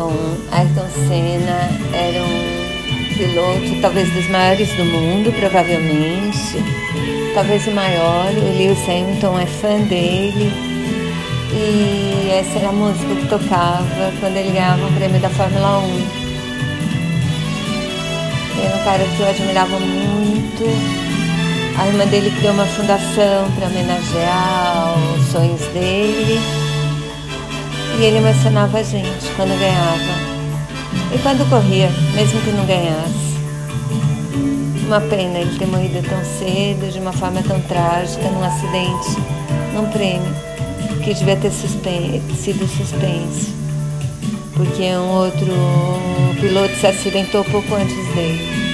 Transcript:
Bom, Ayrton Senna era um piloto, talvez dos maiores do mundo, provavelmente. Talvez o maior. O Lewis Hamilton é fã dele. E essa era a música que tocava quando ele ganhava o prêmio da Fórmula 1. Era um cara que eu admirava muito. A irmã dele criou uma fundação para homenagear os sonhos dele. E ele emocionava a gente quando ganhava. E quando corria, mesmo que não ganhasse. Uma pena ele ter morrido tão cedo, de uma forma tão trágica, num acidente, num prêmio, que devia ter sido suspenso. Porque um outro piloto se acidentou pouco antes dele.